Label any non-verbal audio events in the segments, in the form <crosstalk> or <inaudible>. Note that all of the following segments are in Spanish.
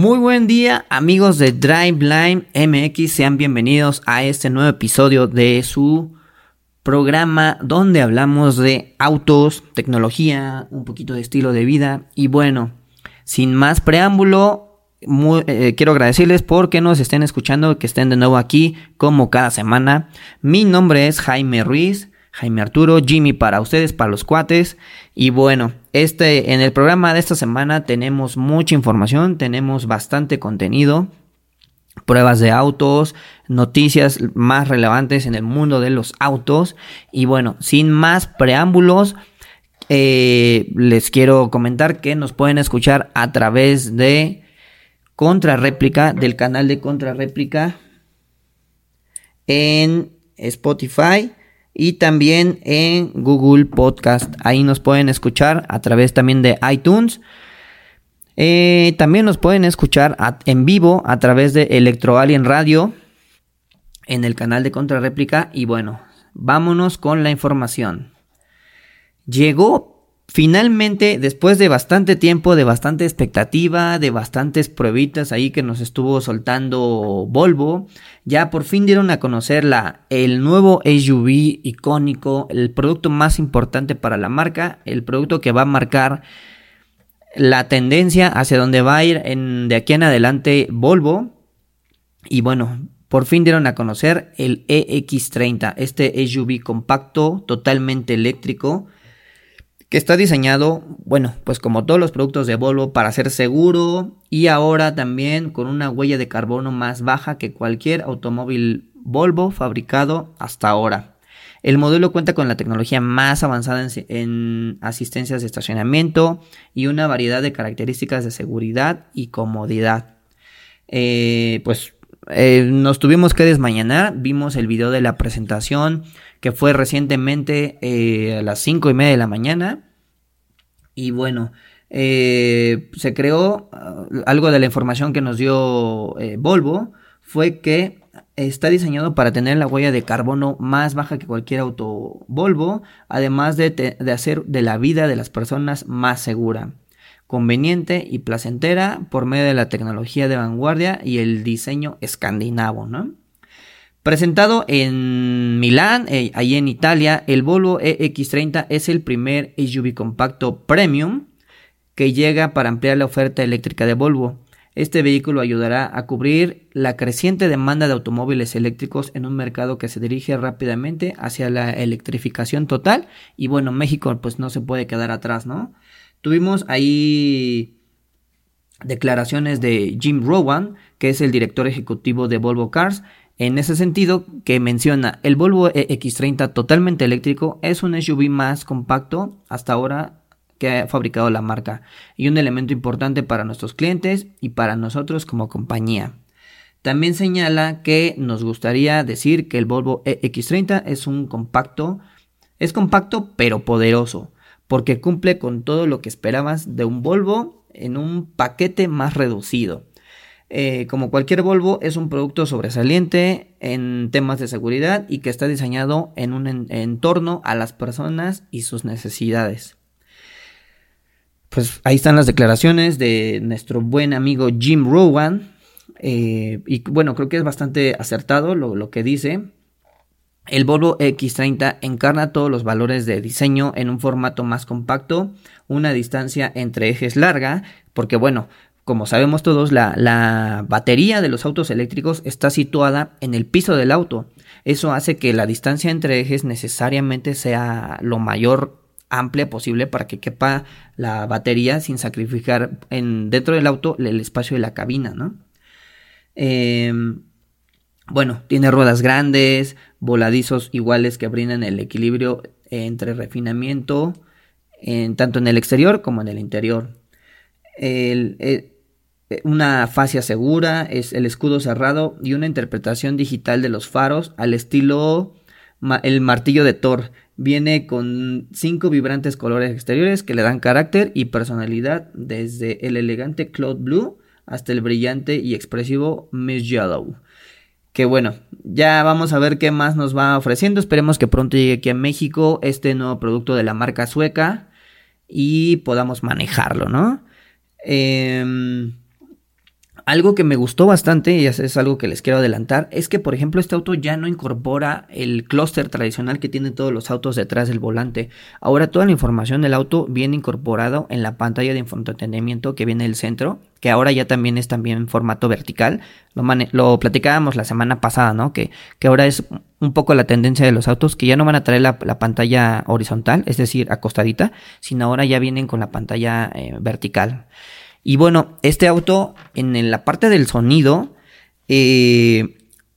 Muy buen día amigos de Driveline MX, sean bienvenidos a este nuevo episodio de su programa donde hablamos de autos, tecnología, un poquito de estilo de vida y bueno, sin más preámbulo, eh, quiero agradecerles porque nos estén escuchando, que estén de nuevo aquí como cada semana. Mi nombre es Jaime Ruiz, Jaime Arturo, Jimmy para ustedes, para los cuates. Y bueno, este, en el programa de esta semana tenemos mucha información, tenemos bastante contenido, pruebas de autos, noticias más relevantes en el mundo de los autos. Y bueno, sin más preámbulos, eh, les quiero comentar que nos pueden escuchar a través de Contrarréplica, del canal de Contrarréplica en Spotify y también en Google Podcast. Ahí nos pueden escuchar a través también de iTunes. Eh, también nos pueden escuchar en vivo a través de Electro Alien Radio en el canal de Contrarréplica. Y bueno, vámonos con la información. Llegó Finalmente, después de bastante tiempo, de bastante expectativa, de bastantes pruebitas ahí que nos estuvo soltando Volvo, ya por fin dieron a conocer la, el nuevo SUV icónico, el producto más importante para la marca, el producto que va a marcar la tendencia hacia donde va a ir en, de aquí en adelante Volvo. Y bueno, por fin dieron a conocer el EX30, este SUV compacto, totalmente eléctrico que está diseñado, bueno, pues como todos los productos de Volvo, para ser seguro y ahora también con una huella de carbono más baja que cualquier automóvil Volvo fabricado hasta ahora. El modelo cuenta con la tecnología más avanzada en, asistencias de estacionamiento y una variedad de características de seguridad y comodidad. Eh, pues eh, nos tuvimos que desmañanar, vimos el video de la presentación que fue recientemente eh, a las 5 y media de la mañana. Y bueno, eh, se creó ah, algo de la información que nos dio eh, Volvo, fue que está diseñado para tener la huella de carbono más baja que cualquier auto Volvo, además de, de hacer de la vida de las personas más segura conveniente y placentera por medio de la tecnología de vanguardia y el diseño escandinavo, ¿no? Presentado en Milán, eh, ahí en Italia, el Volvo EX30 es el primer SUV compacto premium que llega para ampliar la oferta eléctrica de Volvo. Este vehículo ayudará a cubrir la creciente demanda de automóviles eléctricos en un mercado que se dirige rápidamente hacia la electrificación total. Y bueno, México pues no se puede quedar atrás, ¿no? Tuvimos ahí declaraciones de Jim Rowan, que es el director ejecutivo de Volvo Cars, en ese sentido, que menciona el Volvo X30 totalmente eléctrico es un SUV más compacto hasta ahora que ha fabricado la marca y un elemento importante para nuestros clientes y para nosotros como compañía. También señala que nos gustaría decir que el Volvo X30 es un compacto, es compacto pero poderoso, porque cumple con todo lo que esperabas de un Volvo en un paquete más reducido. Eh, como cualquier Volvo, es un producto sobresaliente en temas de seguridad y que está diseñado en un entorno a las personas y sus necesidades. Pues ahí están las declaraciones de nuestro buen amigo Jim Rowan. Eh, y bueno, creo que es bastante acertado lo, lo que dice. El Volvo X30 encarna todos los valores de diseño en un formato más compacto, una distancia entre ejes larga, porque bueno, como sabemos todos, la, batería de los autos eléctricos está situada en el piso del auto. Eso hace que la distancia entre ejes necesariamente sea lo mayor amplia posible para que quepa la batería sin sacrificar en, dentro del auto el espacio de la cabina, ¿no? Em, bueno, tiene ruedas grandes, voladizos iguales que brindan el equilibrio entre refinamiento, en, tanto en el exterior como en el interior. El, eh, una fascia segura, es el escudo cerrado y una interpretación digital de los faros al estilo el martillo de Thor. Viene con cinco vibrantes colores exteriores que le dan carácter y personalidad desde el elegante Cloud Blue hasta el brillante y expresivo Miss Yellow. Que bueno, ya vamos a ver qué más nos va ofreciendo. Esperemos que pronto llegue aquí a México este nuevo producto de la marca sueca y podamos manejarlo, ¿no? Eh, algo que me gustó bastante, y es algo que les quiero adelantar, es que por ejemplo este auto ya no incorpora el clúster tradicional que tienen todos los autos detrás del volante. Ahora toda la información del auto viene incorporado en la pantalla de infoentretenimiento que viene del centro, que ahora ya también es también en formato vertical. Lo, platicábamos la semana pasada, ¿no? Que, que, ahora es un poco la tendencia de los autos, que ya no van a traer la, pantalla horizontal, es decir, acostadita, sino ahora ya vienen con la pantalla eh, vertical. Y bueno, este auto en la parte del sonido eh,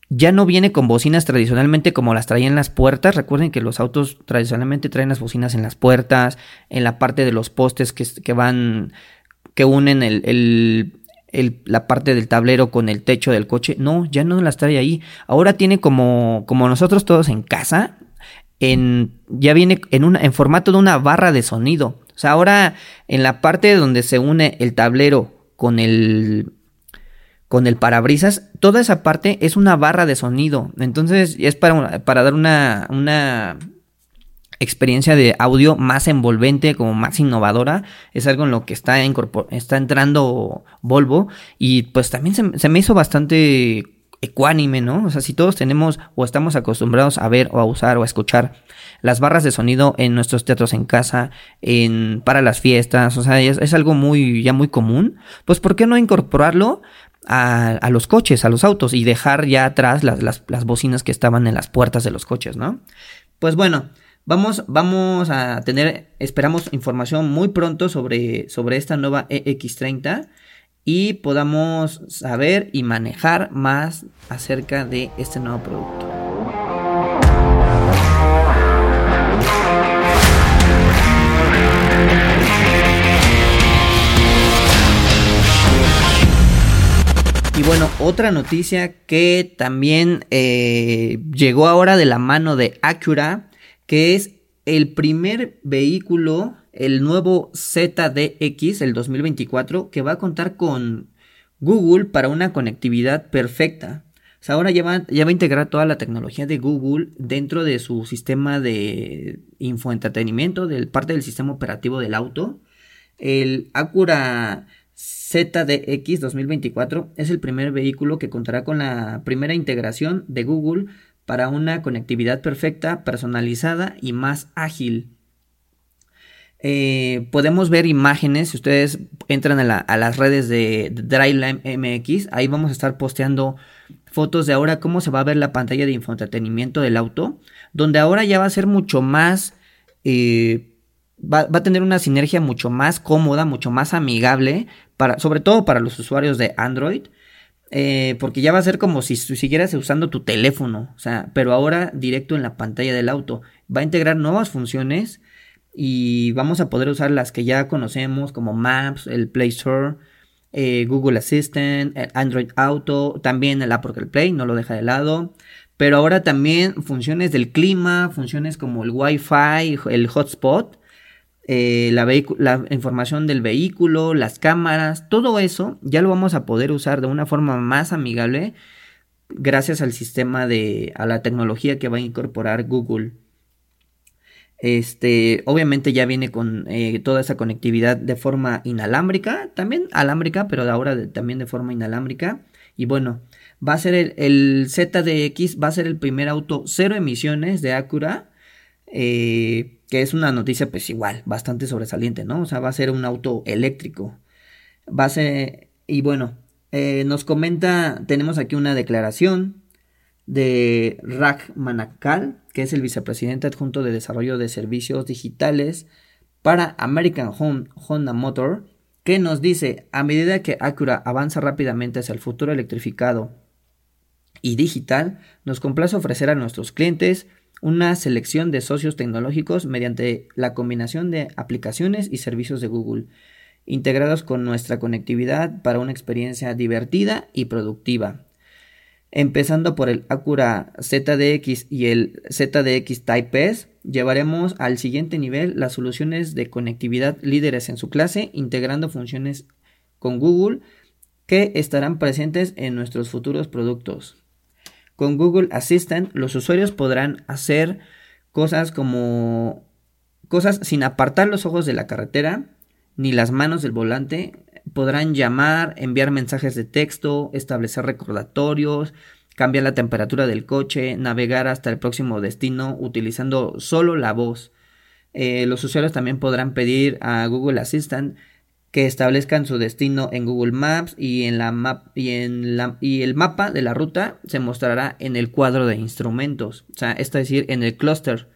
ya no viene con bocinas tradicionalmente como las traían las puertas. Recuerden que los autos tradicionalmente traen las bocinas en las puertas, en la parte de los postes que, van, que unen el, la parte del tablero con el techo del coche. No, ya no las trae ahí. Ahora tiene como, como nosotros todos en casa, en, ya viene en, una, en formato de una barra de sonido. O sea, ahora en la parte donde se une el tablero con el con el parabrisas, toda esa parte es una barra de sonido. Entonces es para, para dar una, una experiencia de audio más envolvente, como más innovadora. Es algo en lo que está, está entrando Volvo. Y pues también se, se, me hizo bastante ecuánime, ¿no? O sea, si todos tenemos o estamos acostumbrados a ver o a usar o a escuchar las barras de sonido en nuestros teatros en casa, en, para las fiestas, o sea, es, algo muy, ya muy común, pues ¿por qué no incorporarlo a, a, los coches, a los autos y dejar ya atrás las, las, las, bocinas que estaban en las puertas de los coches, ¿no? Pues bueno, vamos, vamos a tener, esperamos información muy pronto sobre, sobre esta nueva EX30 y podamos saber y manejar más acerca de este nuevo producto. Y bueno, otra noticia que también eh, llegó ahora de la mano de Acura, que es el primer vehículo, el nuevo ZDX, el 2024, que va a contar con Google para una conectividad perfecta. O sea, ahora ya va, a integrar toda la tecnología de Google dentro de su sistema de infoentretenimiento, del parte del sistema operativo del auto. El Acura ZDX 2024 es el primer vehículo que contará con la primera integración de Google para una conectividad perfecta, personalizada y más ágil. Eh, podemos ver imágenes, si ustedes entran a, las redes de, Driveline MX, ahí vamos a estar posteando fotos de ahora cómo se va a ver la pantalla de infoentretenimiento del auto, donde ahora ya va a ser mucho más, eh, va, va, a tener una sinergia mucho más cómoda, mucho más amigable sobre todo para los usuarios de Android, eh, porque ya va a ser como si siguieras usando tu teléfono, o sea, pero ahora directo en la pantalla del auto. Va a integrar nuevas funciones y vamos a poder usar las que ya conocemos como Maps, el Play Store, eh, Google Assistant, Android Auto, también el Apple Play, no lo deja de lado. Pero ahora también funciones del clima, funciones como el Wi-Fi, el hotspot, eh, la, la, información del vehículo, las cámaras, todo eso ya lo vamos a poder usar de una forma más amigable gracias al sistema de, a la tecnología que va a incorporar Google. Este, obviamente ya viene con eh, toda esa conectividad de forma inalámbrica, también alámbrica, pero ahora también de forma inalámbrica. Y bueno, va a ser el, ZDX, va a ser el primer auto cero emisiones de Acura. Eh, que es una noticia pues igual, bastante sobresaliente, ¿no? O sea, va a ser un auto eléctrico. Va a ser, y bueno, eh, nos comenta, tenemos aquí una declaración de Raj Manakal, que es el vicepresidente adjunto de desarrollo de servicios digitales para American Home Honda Motor, que nos dice, a medida que Acura avanza rápidamente hacia el futuro electrificado y digital, nos complace ofrecer a nuestros clientes una selección de socios tecnológicos mediante la combinación de aplicaciones y servicios de Google, integrados con nuestra conectividad para una experiencia divertida y productiva. Empezando por el Acura ZDX y el ZDX Type S, llevaremos al siguiente nivel las soluciones de conectividad líderes en su clase, integrando funciones con Google que estarán presentes en nuestros futuros productos. Con Google Assistant los usuarios podrán hacer cosas como cosas sin apartar los ojos de la carretera ni las manos del volante podrán llamar, enviar mensajes de texto, establecer recordatorios, cambiar la temperatura del coche, navegar hasta el próximo destino utilizando solo la voz. Eh, los usuarios también podrán pedir a Google Assistant que establezcan su destino en Google Maps y en la map y en la y el mapa de la ruta se mostrará en el cuadro de instrumentos, o sea, es decir, en el clúster,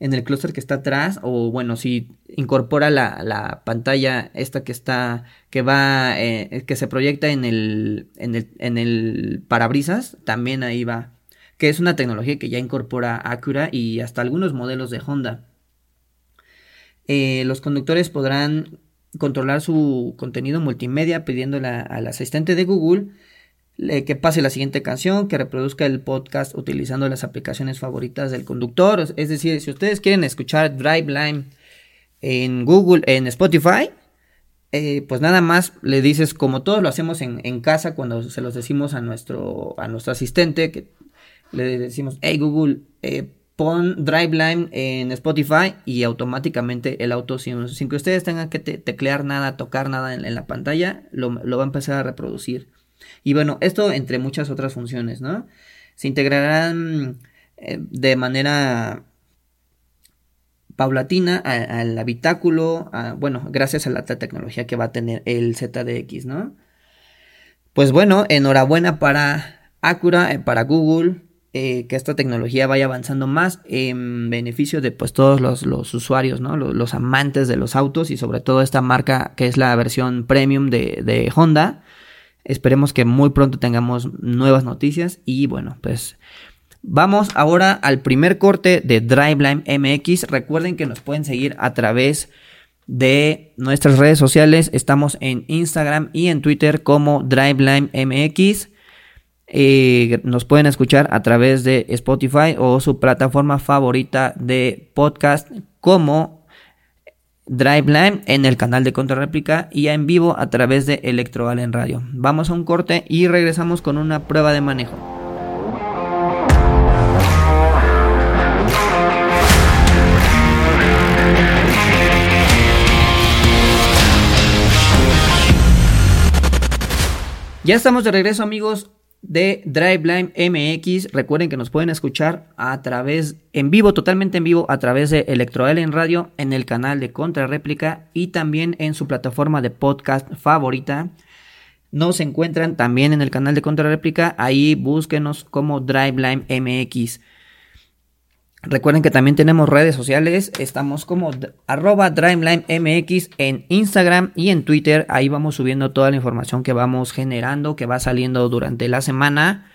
en el clúster que está atrás o bueno, si incorpora la, la pantalla esta que está que va eh, que se proyecta en el en el en el parabrisas, también ahí va, que es una tecnología que ya incorpora Acura y hasta algunos modelos de Honda. Eh, los conductores podrán controlar su contenido multimedia pidiéndole al asistente de Google que pase la siguiente canción, que reproduzca el podcast utilizando las aplicaciones favoritas del conductor. Es decir, si ustedes quieren escuchar Drive en Google, en Spotify, eh, pues nada más le dices, como todos lo hacemos en, casa cuando se los decimos a nuestro, a nuestro asistente, que le decimos, hey Google, eh, pon Driveline en Spotify y automáticamente el auto, sin, que ustedes tengan que teclear nada, tocar nada en, la pantalla, lo, va a empezar a reproducir. Y bueno, esto entre muchas otras funciones, ¿no? Se integrarán eh, de manera paulatina al habitáculo, bueno, gracias a la tecnología que va a tener el ZDX, ¿no? Pues bueno, enhorabuena para Acura, eh, para Google, eh, que esta tecnología vaya avanzando más en beneficio de pues todos los, usuarios, ¿no? Los, amantes de los autos y sobre todo esta marca que es la versión premium de, de Honda. Esperemos que muy pronto tengamos nuevas noticias y bueno, pues vamos ahora al primer corte de Driveline MX. Recuerden que nos pueden seguir a través de nuestras redes sociales. Estamos en Instagram y en Twitter como Driveline MX. Eh, nos pueden escuchar a través de Spotify o su plataforma favorita de podcast como Driveline en el canal de Contrarréplica y en vivo a través de Electroal en radio. Vamos a un corte y regresamos con una prueba de manejo. Ya estamos de regreso amigos de Driveline MX. Recuerden que nos pueden escuchar a través, en vivo, totalmente en vivo, a través de Electroel en Radio, en el canal de Contrarréplica y también en su plataforma de podcast favorita. Nos encuentran también en el canal de Contrarréplica. Ahí búsquenos como Driveline MX. Recuerden que también tenemos redes sociales. Estamos como arroba MX en Instagram y en Twitter. Ahí vamos subiendo toda la información que vamos generando, que va saliendo durante la semana.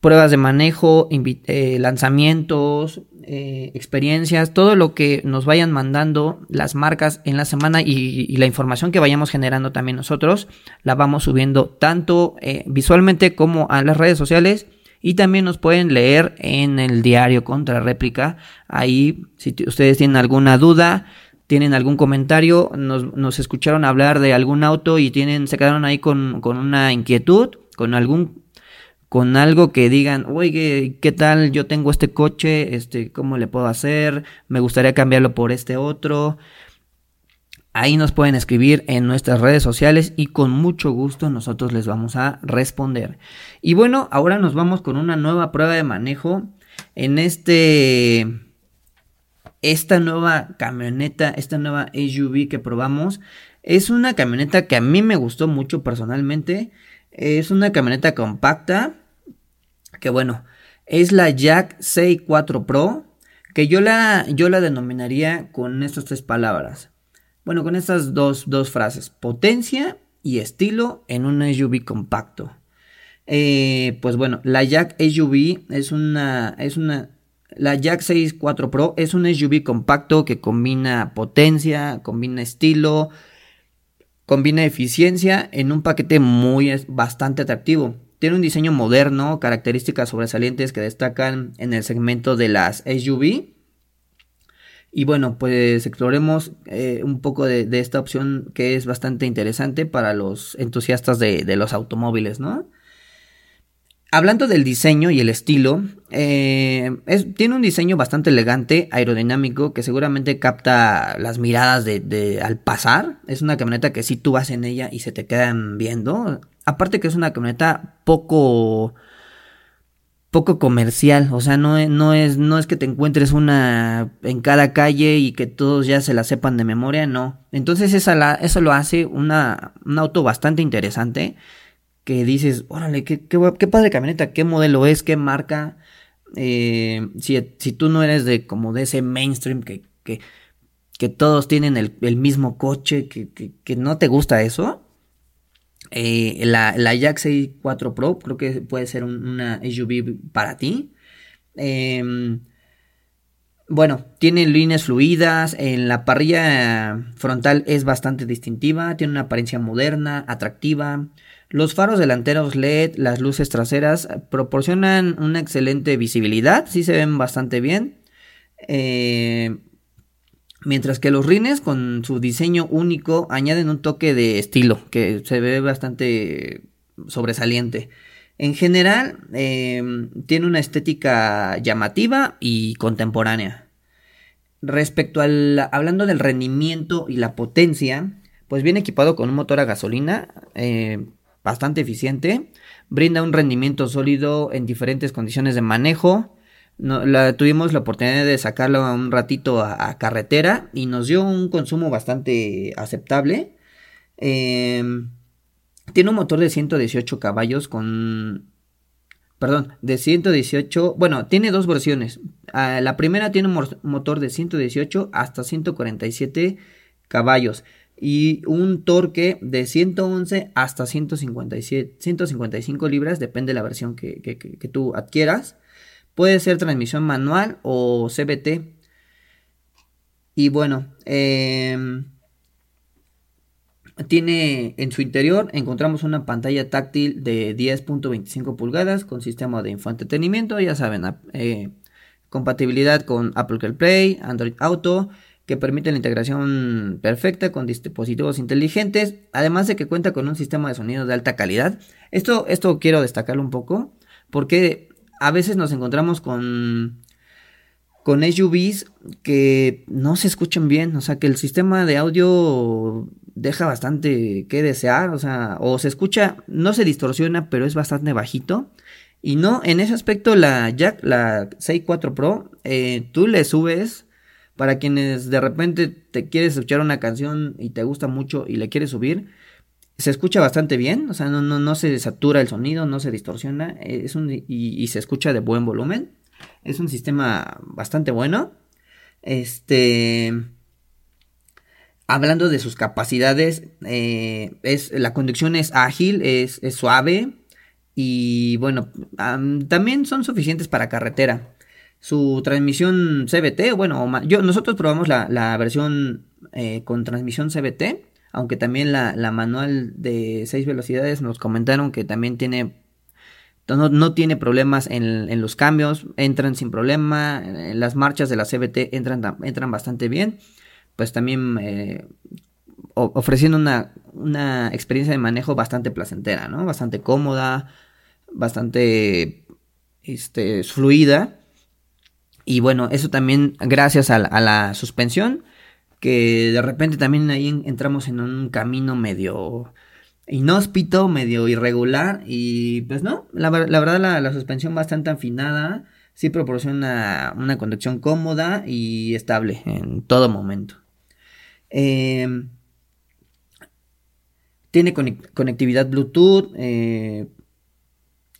Pruebas de manejo, eh, lanzamientos, eh, experiencias, todo lo que nos vayan mandando las marcas en la semana y, la información que vayamos generando también nosotros, la vamos subiendo tanto eh, visualmente como a las redes sociales y también nos pueden leer en el diario Contra Réplica. Ahí, si ustedes tienen alguna duda, tienen algún comentario, nos, escucharon hablar de algún auto y tienen, se quedaron ahí con, una inquietud, con algún con algo que digan, oye, ¿qué tal? Yo tengo este coche, este, ¿cómo le puedo hacer? Me gustaría cambiarlo por este otro. Ahí nos pueden escribir en nuestras redes sociales y con mucho gusto nosotros les vamos a responder. Y bueno, ahora nos vamos con una nueva prueba de manejo en este esta nueva camioneta, esta nueva SUV que probamos. Es una camioneta que a mí me gustó mucho personalmente. Es una camioneta compacta que bueno, es la Jack 64 Pro que yo la yo la denominaría con estas tres palabras bueno, con estas dos, frases, potencia y estilo en un SUV compacto. Eh, pues bueno, la Jack SUV es una, es una, la Jack 64 Pro es un SUV compacto que combina potencia, combina estilo, combina eficiencia en un paquete muy bastante atractivo. Tiene un diseño moderno, características sobresalientes que destacan en el segmento de las SUV y bueno, pues exploremos eh, un poco de, esta opción que es bastante interesante para los entusiastas de, los automóviles, ¿no? hablando del diseño y el estilo, eh, tiene un diseño bastante elegante, aerodinámico, que seguramente capta las miradas de, al pasar. Es una camioneta que si tú vas en ella y se te quedan viendo. Aparte que es una camioneta poco poco comercial, o sea, no, no, es, no es que te encuentres una en cada calle y que todos ya se la sepan de memoria, no. Entonces esa la, eso lo hace una, un auto bastante interesante que dices, órale, qué, qué, padre camioneta, qué modelo es, qué marca. Eh, si, tú no eres de como de ese mainstream que, que, que todos tienen el, el mismo coche, que, que, no te gusta eso, eh, la, la Jack 4 Pro creo que puede ser una SUV para ti. Em, bueno, tiene líneas fluidas, en la parrilla frontal es bastante distintiva, tiene una apariencia moderna, atractiva. Los faros delanteros LED, las luces traseras proporcionan una excelente visibilidad, sí se ven bastante bien. Eh, Mientras que los rines con su diseño único añaden un toque de estilo que se ve bastante sobresaliente. En general, em, tiene una estética llamativa y contemporánea. Respecto al, hablando del rendimiento y la potencia, pues viene equipado con un motor a gasolina eh, bastante eficiente, brinda un rendimiento sólido en diferentes condiciones de manejo, no, tuvimos la oportunidad de sacarlo un ratito a, carretera y nos dio un consumo bastante aceptable. Em, tiene un motor de 118 caballos con... Perdón, de 118... Bueno, tiene dos versiones. Ah, la primera tiene un motor de 118 hasta 147 caballos y un torque de 111 hasta 157, 155 libras, depende de la versión que, que tú adquieras. Puede ser transmisión manual o CBT. Y bueno, em, tiene en su interior encontramos una pantalla táctil de 10.25 pulgadas con sistema de infoentretenimiento, ya saben, eh, compatibilidad con Apple CarPlay, Android Auto, que permite la integración perfecta con dispositivos inteligentes, además de que cuenta con un sistema de sonido de alta calidad. Esto, esto quiero destacarlo un poco, porque a veces nos encontramos con con SUVs que no se escuchan bien, o sea, que el sistema de audio deja bastante que desear, o sea, o se escucha, no se distorsiona, pero es bastante bajito. Y no, en ese aspecto la Jack, la 6.4 Pro, eh, tú le subes para quienes de repente te quieres escuchar una canción y te gusta mucho y le quieres subir, se escucha bastante bien, o sea, no, no, no se satura el sonido, no se distorsiona, es un, y, se escucha de buen volumen. Es un sistema bastante bueno. Este. Hablando de sus capacidades, eh, es, la conducción es ágil, es, suave y bueno, también son suficientes para carretera. Su transmisión CBT, bueno, yo, nosotros probamos la, la versión eh, con transmisión CBT aunque también la, manual de 6 velocidades nos comentaron que también tiene no, tiene problemas en, los cambios, entran sin problema, en las marchas de la CBT entran, entran bastante bien, pues también eh, ofreciendo una, una, experiencia de manejo bastante placentera, ¿no? Bastante cómoda, bastante este, fluida. Y bueno, eso también gracias a la suspensión que de repente también ahí entramos en un camino medio inhóspito, medio irregular y pues no, la, verdad la, suspensión bastante afinada sí proporciona una conducción cómoda y estable en todo momento. Em, tiene conectividad Bluetooth eh,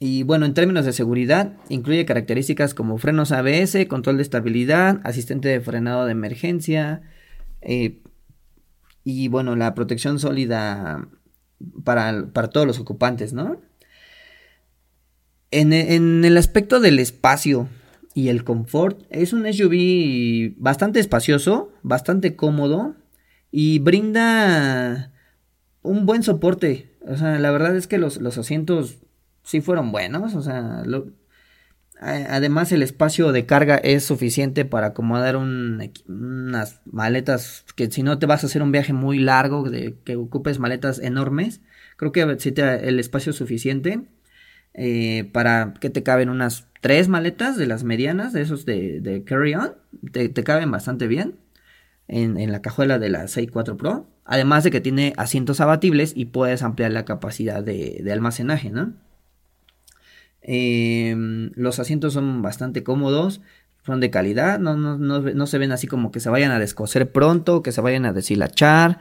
y bueno, en términos de seguridad, incluye características como frenos ABS, control de estabilidad, asistente de frenado de emergencia, eh, y bueno, la protección sólida para, todos los ocupantes, ¿no? En, el aspecto del espacio y el confort, es un SUV bastante espacioso, bastante cómodo y brinda un buen soporte. O sea, la verdad es que los, los asientos sí fueron buenos, o sea, lo, Además, el espacio de carga es suficiente para acomodar unas maletas que si no te vas a hacer un viaje muy largo, de, que ocupes maletas enormes, creo que el espacio es suficiente. eh, para que te caben unas tres maletas de las medianas, de esos de, de carry on, te, caben bastante bien en, la cajuela de la 6.4 Pro, además de que tiene asientos abatibles y puedes ampliar la capacidad de, almacenaje, ¿no? Em, los asientos son bastante cómodos, son de calidad, no, no, no, se ven así como que se vayan a descoser pronto, que se vayan a deshilachar.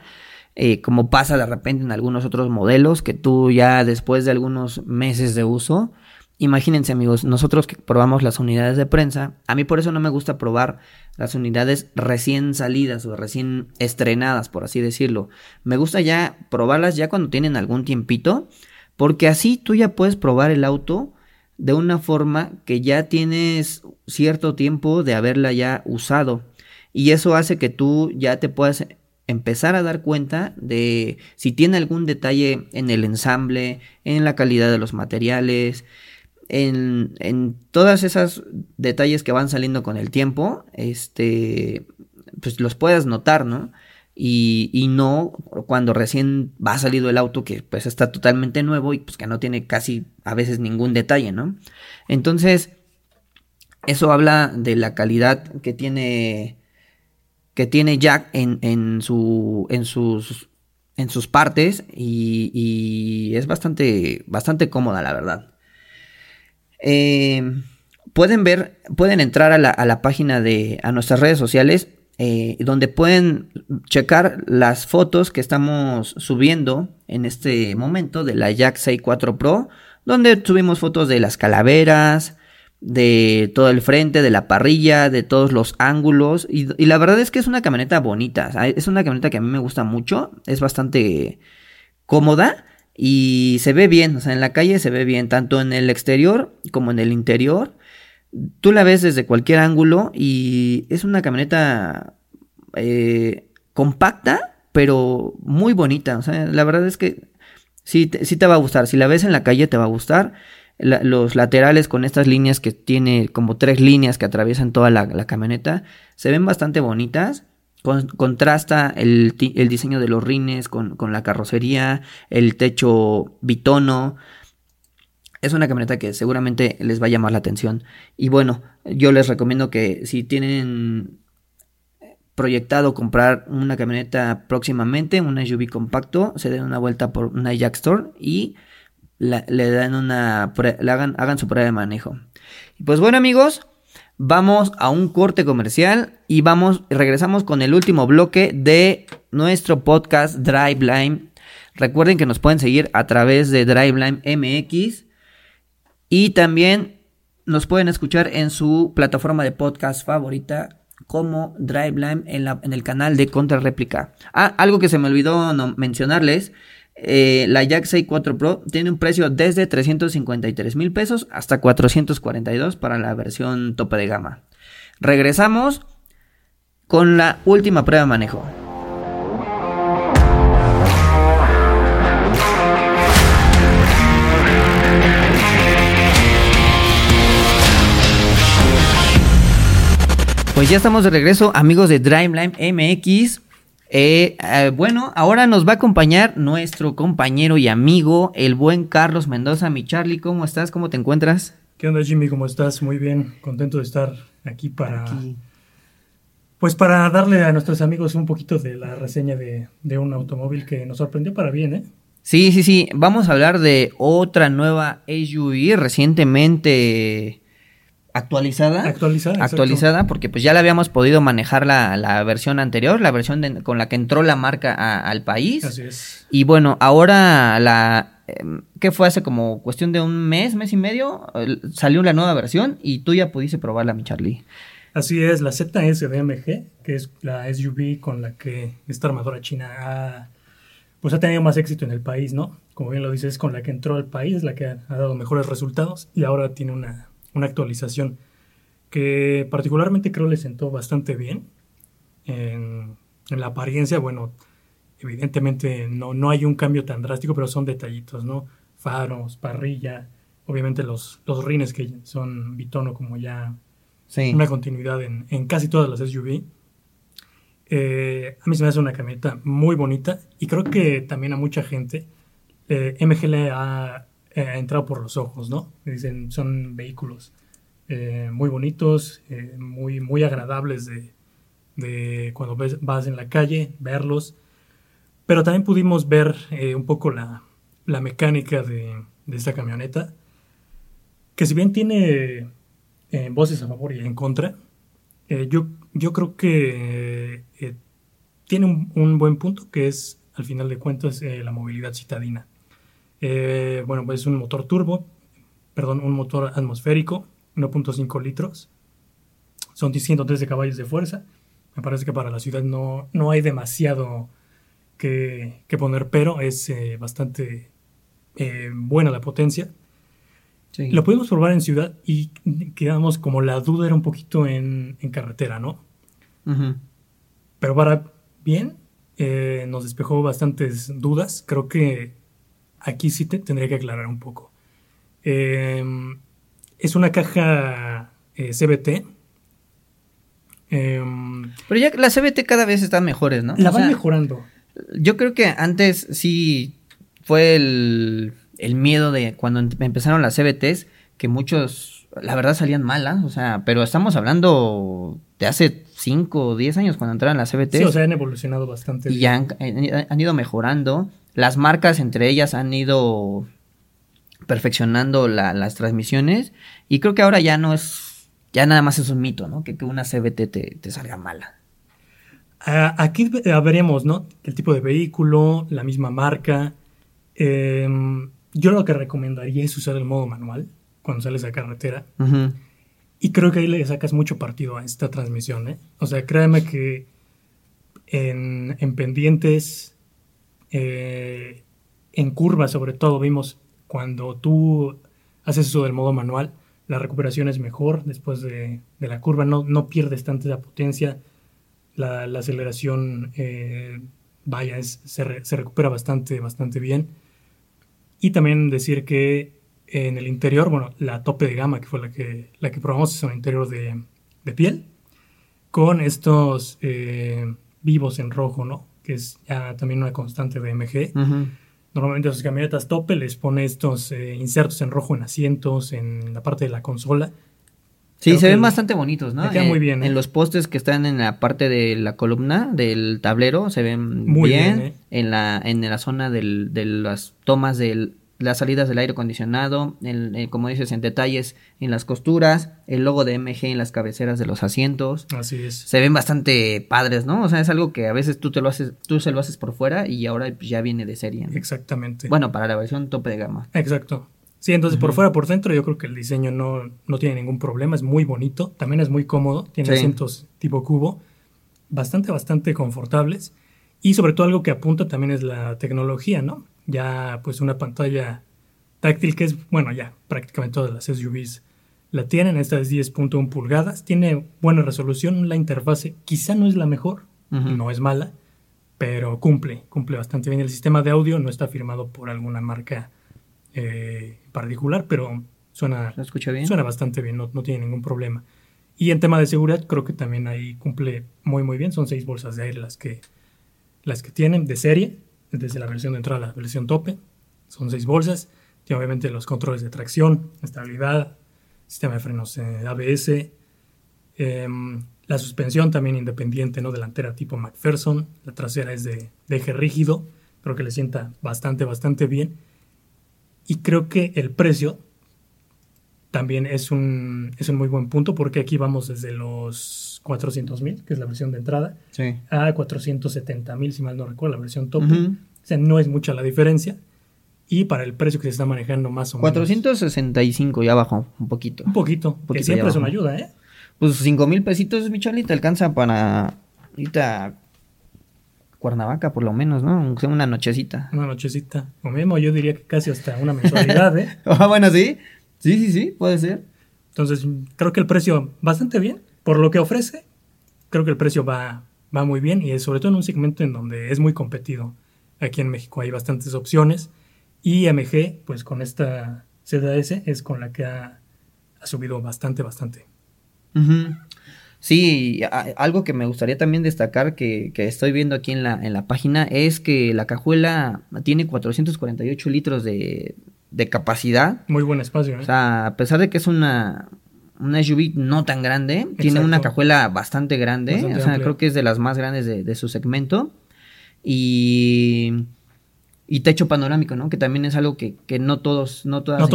Eh, como pasa de repente en algunos otros modelos, que tú ya después de algunos meses de uso, imagínense amigos, nosotros que probamos las unidades de prensa, a mí por eso no me gusta probar las unidades recién salidas o recién estrenadas, por así decirlo. Me gusta ya probarlas ya cuando tienen algún tiempito, porque así tú ya puedes probar el auto de una forma que ya tienes cierto tiempo de haberla ya usado. Y eso hace que tú ya te puedas empezar a dar cuenta de si tiene algún detalle en el ensamble, en la calidad de los materiales, en, en todas esas detalles que van saliendo con el tiempo, este, pues los puedas notar, ¿no? Y, y, no cuando recién va salido el auto que pues está totalmente nuevo y pues que no tiene casi a veces ningún detalle, ¿no? Entonces, eso habla de la calidad que tiene que tiene Jack en, en, su, en, sus, en sus partes y, es bastante, bastante cómoda, la verdad. Eh, pueden ver, pueden entrar a la, a la, página de, a nuestras redes sociales, eh, donde pueden checar las fotos que estamos subiendo en este momento de la Jack 64 Pro, donde subimos fotos de las calaveras, de todo el frente, de la parrilla, de todos los ángulos. Y, la verdad es que es una camioneta bonita. Es una camioneta que a mí me gusta mucho. Es bastante cómoda y se ve bien. O sea, en la calle se ve bien, tanto en el exterior como en el interior. Tú la ves desde cualquier ángulo y es una camioneta eh, compacta, pero muy bonita. O sea, la verdad es que sí, sí te va a gustar. Si la ves en la calle te va a gustar los laterales con estas líneas que tiene como tres líneas que atraviesan toda la, camioneta se ven bastante bonitas. contrasta el, diseño de los rines con, la carrocería, el techo bitono. Es una camioneta que seguramente les va a llamar la atención. Y bueno, yo les recomiendo que si tienen proyectado comprar una camioneta próximamente, un SUV compacto, se den una vuelta por una Jack Store y le dan una, hagan, hagan su prueba de manejo. Y pues bueno amigos, vamos a un corte comercial y vamos, regresamos con el último bloque de nuestro podcast Driveline. Recuerden que nos pueden seguir a través de Driveline MX y también nos pueden escuchar en su plataforma de podcast favorita como Driveline en, en el canal de Contrarréplica. Ah, algo que se me olvidó no mencionarles eh, la Jack 64 Pro tiene un precio desde 353 mil pesos hasta 442 para la versión tope de gama. Regresamos con la última prueba de manejo. Pues ya estamos de regreso, amigos de Driveline MX. Eh, eh, bueno, ahora nos va a acompañar nuestro compañero y amigo, el buen Carlos Mendoza. Mi Charlie, ¿cómo estás? ¿Cómo te encuentras? ¿Qué onda, Jimmy? ¿Cómo estás? Muy bien, contento de estar aquí para... Pues para darle a nuestros amigos un poquito de la reseña de, de un automóvil que nos sorprendió para bien, ¿eh? Sí, sí, sí. Vamos a hablar de otra nueva SUV recientemente actualizada. Actualizada. Actualizada, porque pues ya la habíamos podido manejar la, versión anterior, la versión con la que entró la marca al país. Así es. Y bueno, ahora la... Em, ¿Qué fue hace como cuestión de un mes, mes y medio? Salió la nueva versión y tú ya pudiste probarla, mi Charlie. Así es, la ZS DMG, que es la SUV con la que esta armadora china ha, pues ha tenido más éxito en el país, ¿no? Como bien lo dices, con la que entró al país, la que ha dado mejores resultados y ahora tiene una una actualización que particularmente creo le sentó bastante bien. En, la apariencia, bueno, evidentemente no, no hay un cambio tan drástico, pero son detallitos, ¿no? Faros, parrilla, obviamente los, los rines que son bitono como ya una continuidad en, casi todas las SUV. Eh, a mí se me hace una camioneta muy bonita y creo que también a mucha gente eh, MG le ha eh, entrado por los ojos, ¿no? Dicen, son vehículos eh, muy bonitos, eh, muy, muy agradables de, de cuando ves, vas en la calle, verlos. Pero también pudimos ver eh, un poco la, la mecánica de, de esta camioneta, que si bien tiene voces a favor y en contra, yo, yo creo que tiene un, un buen punto, que es, al final de cuentas, la movilidad citadina. Eh, bueno, pues es un motor turbo, perdón, un motor atmosférico, 1.5 litros. Son 113 caballos de fuerza. Me parece que para la ciudad no, no hay demasiado que, que poner, pero es eh, bastante eh, buena la potencia. Sí. Lo pudimos probar en ciudad y quedamos como la duda era un poquito en, en carretera, ¿no? Pero para bien, nos despejó bastantes dudas. Creo que aquí sí te tendría que aclarar un poco. Eh, es una caja eh, CBT. Eh, Pero ya las CBT cada vez están mejores, ¿no? la O van sea, mejorando. Yo creo que antes sí fue el, el miedo de cuando em- empezaron las CBTs, que muchos, la verdad, salían malas, o sea, pero estamos hablando de hace 5 o 10 años cuando entraron las CBTs. Sí, o sea, han evolucionado bastante. y ya han, han- ido mejorando. Las marcas entre ellas han ido perfeccionando la- las transmisiones y creo que ahora ya no es, ya nada más es un mito, ¿no? Que, que una CBT te, te salga mala. Ah, aquí ve- veremos, ¿no? El tipo de vehículo, la misma marca. Em, yo lo que recomendaría es usar el modo manual cuando sales a carretera. Ujú. Y creo que ahí le sacas mucho partido a esta transmisión, ¿eh? O sea, créeme que en, en pendientes, eh, en curvas sobre todo, vimos cuando tú haces eso del modo manual, la recuperación es mejor después de, la curva, no, no pierdes tanta esa potencia, la, la aceleración, eh, vaya, se, se recupera bastante, bastante bien. Y también decir que en el interior, bueno, la tope de gama, que fue la que, la que probamos, es un interior de, de piel, con estos eh, vivos en rojo, ¿no? Que es ya también una constante de MG. Normalmente a sus camionetas tope les pone estos eh, insertos en rojo en asientos, en la parte de la consola. Sí, Creo se ven bastante bonitos, ¿no? le queda muy bien, ¿eh? En los postes que están en la parte de la columna del tablero se ven Muy bien. bien, ¿eh? En la en la zona del, de las tomas de las salidas del aire acondicionado, en- eh, como dices, en detalles en las costuras, el logo de MG en las cabeceras de los asientos. Así es. Se ven bastante padres, ¿no? O sea, es algo que a veces tú te lo haces, tú se lo haces por fuera y ahora pues, ya viene de serie. ¿no? Exactamente. Bueno, para la versión tope de gama. Exacto. Sí, entonces por fuera, por dentro, yo creo que el diseño no, no tiene ningún problema, es muy bonito, también es muy cómodo, tiene Sí. asientos tipo cubo, bastante, bastante confortables, y sobre todo algo que apunta también es la tecnología, ¿no? Ya pues una pantalla táctil que es, bueno, ya prácticamente todas las SUVs la tienen, esta es 10.1 pulgadas, tiene buena resolución, la interfase quizá no es la mejor, no es mala, pero cumple, cumple bastante bien. El sistema de audio no está firmado por alguna marca eh, particular, pero suena, ¿Lo escucha bien? suena bastante bien, no, no tiene ningún problema. Y en tema de seguridad, creo que también ahí cumple muy, muy bien. Son seis bolsas de aire las que, las que tienen de serie, desde la versión de entrada a la versión tope. Son seis bolsas. Tiene obviamente los controles de tracción, estabilidad, sistema de frenos eh, ABS, em, la suspensión también independiente, ¿no? Delantera tipo McPherson. La trasera es de, de eje rígido. Creo que le sienta bastante, bastante bien. Y creo que el precio también es un, es un muy buen punto porque aquí vamos desde los 400 mil, que es la versión de entrada, Sí. a 470 mil, si mal no recuerdo, la versión top. O sea, no es mucha la diferencia. Y para el precio que se está manejando más o menos. 465 ya bajó un poquito. Un poquito, que poquito siempre es una ayuda, ¿eh? Pues cinco mil pesitos, mi Charlie, te alcanza para ahorita Cuernavaca, por lo menos, ¿no? Aunque sea una nochecita. Una nochecita. O mismo yo diría que casi hasta una mensualidad, ¿eh? <laughs> Ah, bueno, sí. Sí, sí, sí, puede ser. Entonces, creo que el precio bastante bien. Por lo que ofrece, creo que el precio va, va muy bien y es sobre todo en un segmento en donde es muy competido. Aquí en México hay bastantes opciones y MG, pues con esta CDS es con la que ha, ha subido bastante, bastante. Sí, a- algo que me gustaría también destacar que, que estoy viendo aquí en la, en la página es que la cajuela tiene 448 litros de, de capacidad. Muy buen espacio. ¿eh? O sea, a pesar de que es una, una SUV no tan grande, tiene una cajuela bastante grande. o sea, creo que es de las más grandes de, su segmento. Y, y techo panorámico, ¿no? Que también es algo que, no todos, no todas no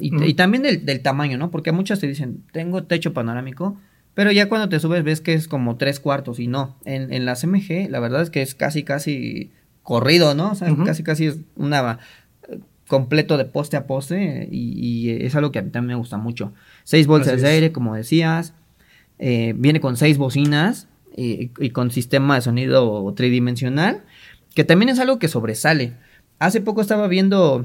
Y, también del, del, tamaño, ¿no? Porque muchas te dicen, tengo techo panorámico, pero ya cuando te subes ves que es como tres cuartos y no. En, en las MG, la verdad es que es casi, casi corrido, ¿no? O sea, casi, casi es una completo de poste a poste y, es algo que a mí también me gusta mucho. Seis bolsas de aire, como decías, eh, viene con seis bocinas y, con sistema de sonido tridimensional, que también es algo que sobresale. Hace poco estaba viendo,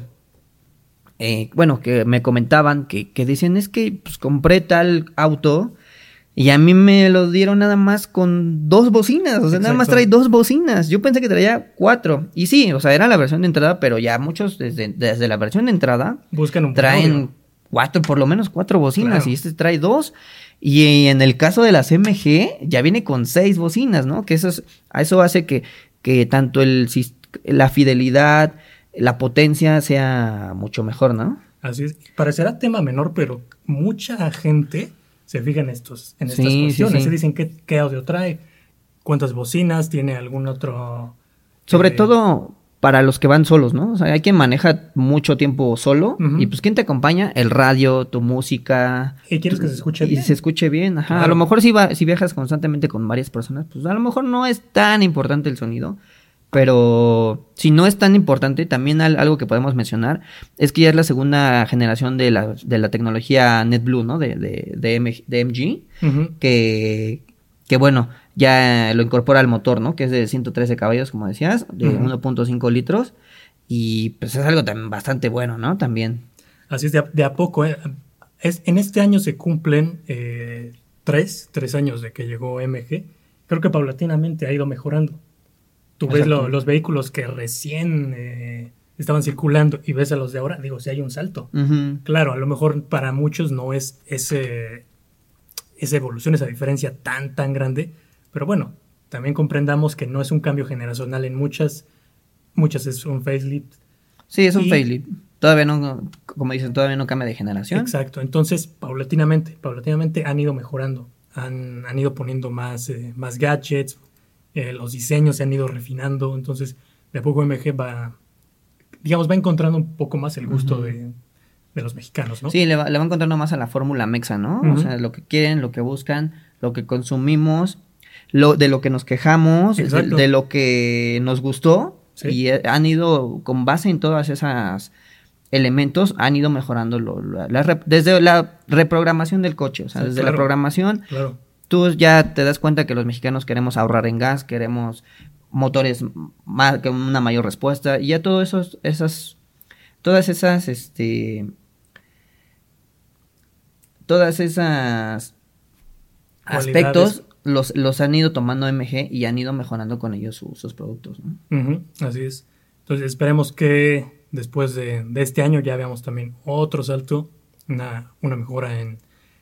eh, bueno, que me comentaban que, que decían es que pues, compré tal auto y a mí me lo dieron nada más con dos bocinas, o sea, nada más trae dos bocinas. Yo pensé que traía cuatro. Y sí, o sea, era la versión de entrada, pero ya muchos desde, desde la versión de entrada Buscan un traen cuatro, por lo menos cuatro bocinas, y este trae dos. Y en el caso de las MG, ya viene con seis bocinas, ¿no? Que eso, es, eso hace que, que tanto el, la fidelidad, la potencia sea mucho mejor, ¿no? Así es. Parecerá tema menor, pero mucha gente se fijan estos, en estas cuestiones. Se dicen qué, audio trae, cuántas bocinas, tiene algún otro... Sobre eh, todo para los que van solos, ¿no? O sea, hay quien maneja mucho tiempo solo y pues ¿quién te acompaña? El radio, tu música. Y quieres que se escuche bien. Y se escuche bien, ajá. A lo mejor si, va, si viajas constantemente con varias personas, pues a lo mejor no es tan importante el sonido. Pero si no es tan importante, también algo que podemos mencionar es que ya es la segunda generación de la, de la tecnología NetBlue, ¿no? De, de, de, MG, que, que bueno, ya lo incorpora al motor, ¿no? Que es de 113 caballos, como decías, de 1.5 litros. Y pues es algo también bastante bueno, ¿no? También. Así es, de a, poco. ¿eh? Es, en este año se cumplen eh, tres, tres años de que llegó MG. Creo que paulatinamente ha ido mejorando tú ves los vehículos que recién eh, estaban circulando y ves a los de ahora, digo, si hay un salto. Claro, a lo mejor para muchos no es ese, esa evolución, esa diferencia tan, tan grande, pero bueno, también comprendamos que no es un cambio generacional en muchas, muchas es un facelift. Sí, es un facelift. Todavía no, como dicen, todavía no cambia de generación. Exacto, entonces paulatinamente, paulatinamente han ido mejorando, han, han ido poniendo más, eh, más gadgets, eh, los diseños se han ido refinando, entonces de a poco MG va, digamos, va encontrando un poco más el gusto de, los mexicanos, ¿no? Sí, le va, le va encontrando más a la fórmula mexa, ¿no? O sea, lo que quieren, lo que buscan, lo que consumimos, lo, de lo que nos quejamos, de, lo que nos gustó, y eh, han ido, con base en todas esas elementos, han ido mejorando lo, desde la reprogramación del coche, o sea, desde la programación, claro tú ya te das cuenta que los mexicanos queremos ahorrar en gas, queremos motores más, con una mayor respuesta y ya todo eso, esas, todas esas, este, todas esas aspectos los, los han ido tomando MG y han ido mejorando con ellos sus productos. así es. Entonces esperemos que después de, de, este año ya veamos también otro salto, una, una mejora en,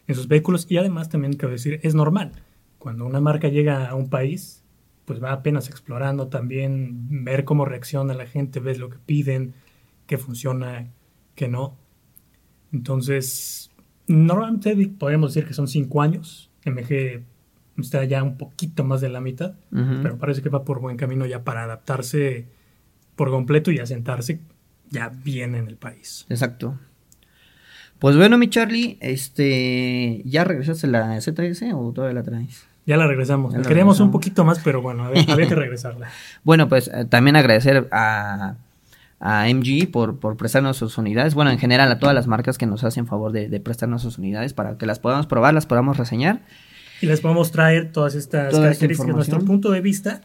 en sus vehículos y además también cabe decir, es normal. Cuando una marca llega a un país, pues va apenas explorando también, ver cómo reacciona la gente, ves lo que piden, qué funciona, qué no. Entonces, normalmente podemos decir que son cinco años. MG está ya un poquito más de la mitad, pero parece que va por buen camino ya para adaptarse por completo y asentarse ya bien en el país. Exacto. Pues bueno, mi Charlie, este, ¿ya regresaste la ZS o todavía la traes? Ya la regresamos. Queríamos un poquito más, pero bueno, <laughs> había que regresarla. bueno, pues eh, también agradecer a, a MG por, por prestarnos sus unidades. Bueno, en general a todas las marcas que nos hacen favor de, prestarnos sus unidades para que las podamos probar, las podamos reseñar. Y les podamos traer todas estas características de nuestro punto de vista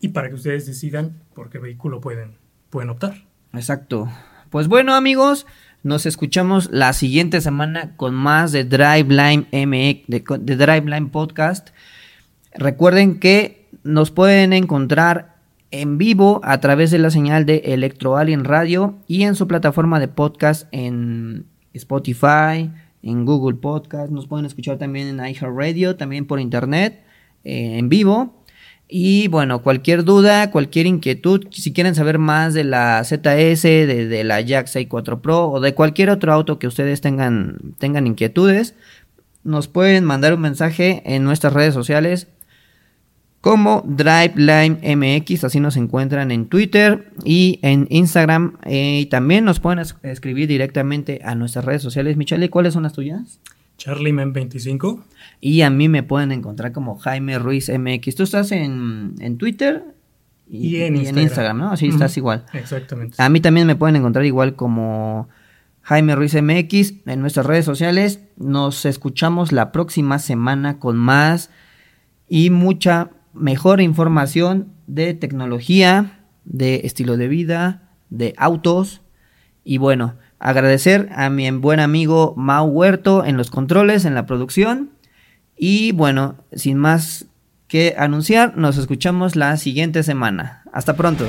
y para que ustedes decidan por qué vehículo pueden, pueden optar. Exacto. Pues bueno, amigos. Nos escuchamos la siguiente semana con más de Driveline MX, de, de Driveline Podcast. Recuerden que nos pueden encontrar en vivo a través de la señal de Electro Alien Radio y en su plataforma de podcast en Spotify, en Google Podcast. Nos pueden escuchar también en iHeartRadio, también por internet, eh, en vivo. Y bueno, cualquier duda, cualquier inquietud, si quieren saber más de la ZS, de, la Jack 64 Pro o de cualquier otro auto que ustedes tengan, tengan inquietudes, nos pueden mandar un mensaje en nuestras redes sociales como DriveLine MX, así nos encuentran en Twitter y en Instagram. Eh, y también nos pueden escribir directamente a nuestras redes sociales. Michelle, ¿cuáles son las tuyas? CharlieMen25. Y a mí me pueden encontrar como Jaime Ruiz MX. Tú estás en, Twitter y, en, Instagram. ¿no? Así estás igual. Exactamente. A mí también me pueden encontrar igual como Jaime Ruiz MX en nuestras redes sociales. Nos escuchamos la próxima semana con más y mucha mejor información de tecnología, de estilo de vida, de autos. Y bueno, agradecer a mi buen amigo Mau Huerto en los controles, en la producción. Y bueno, sin más que anunciar, nos escuchamos la siguiente semana. Hasta pronto.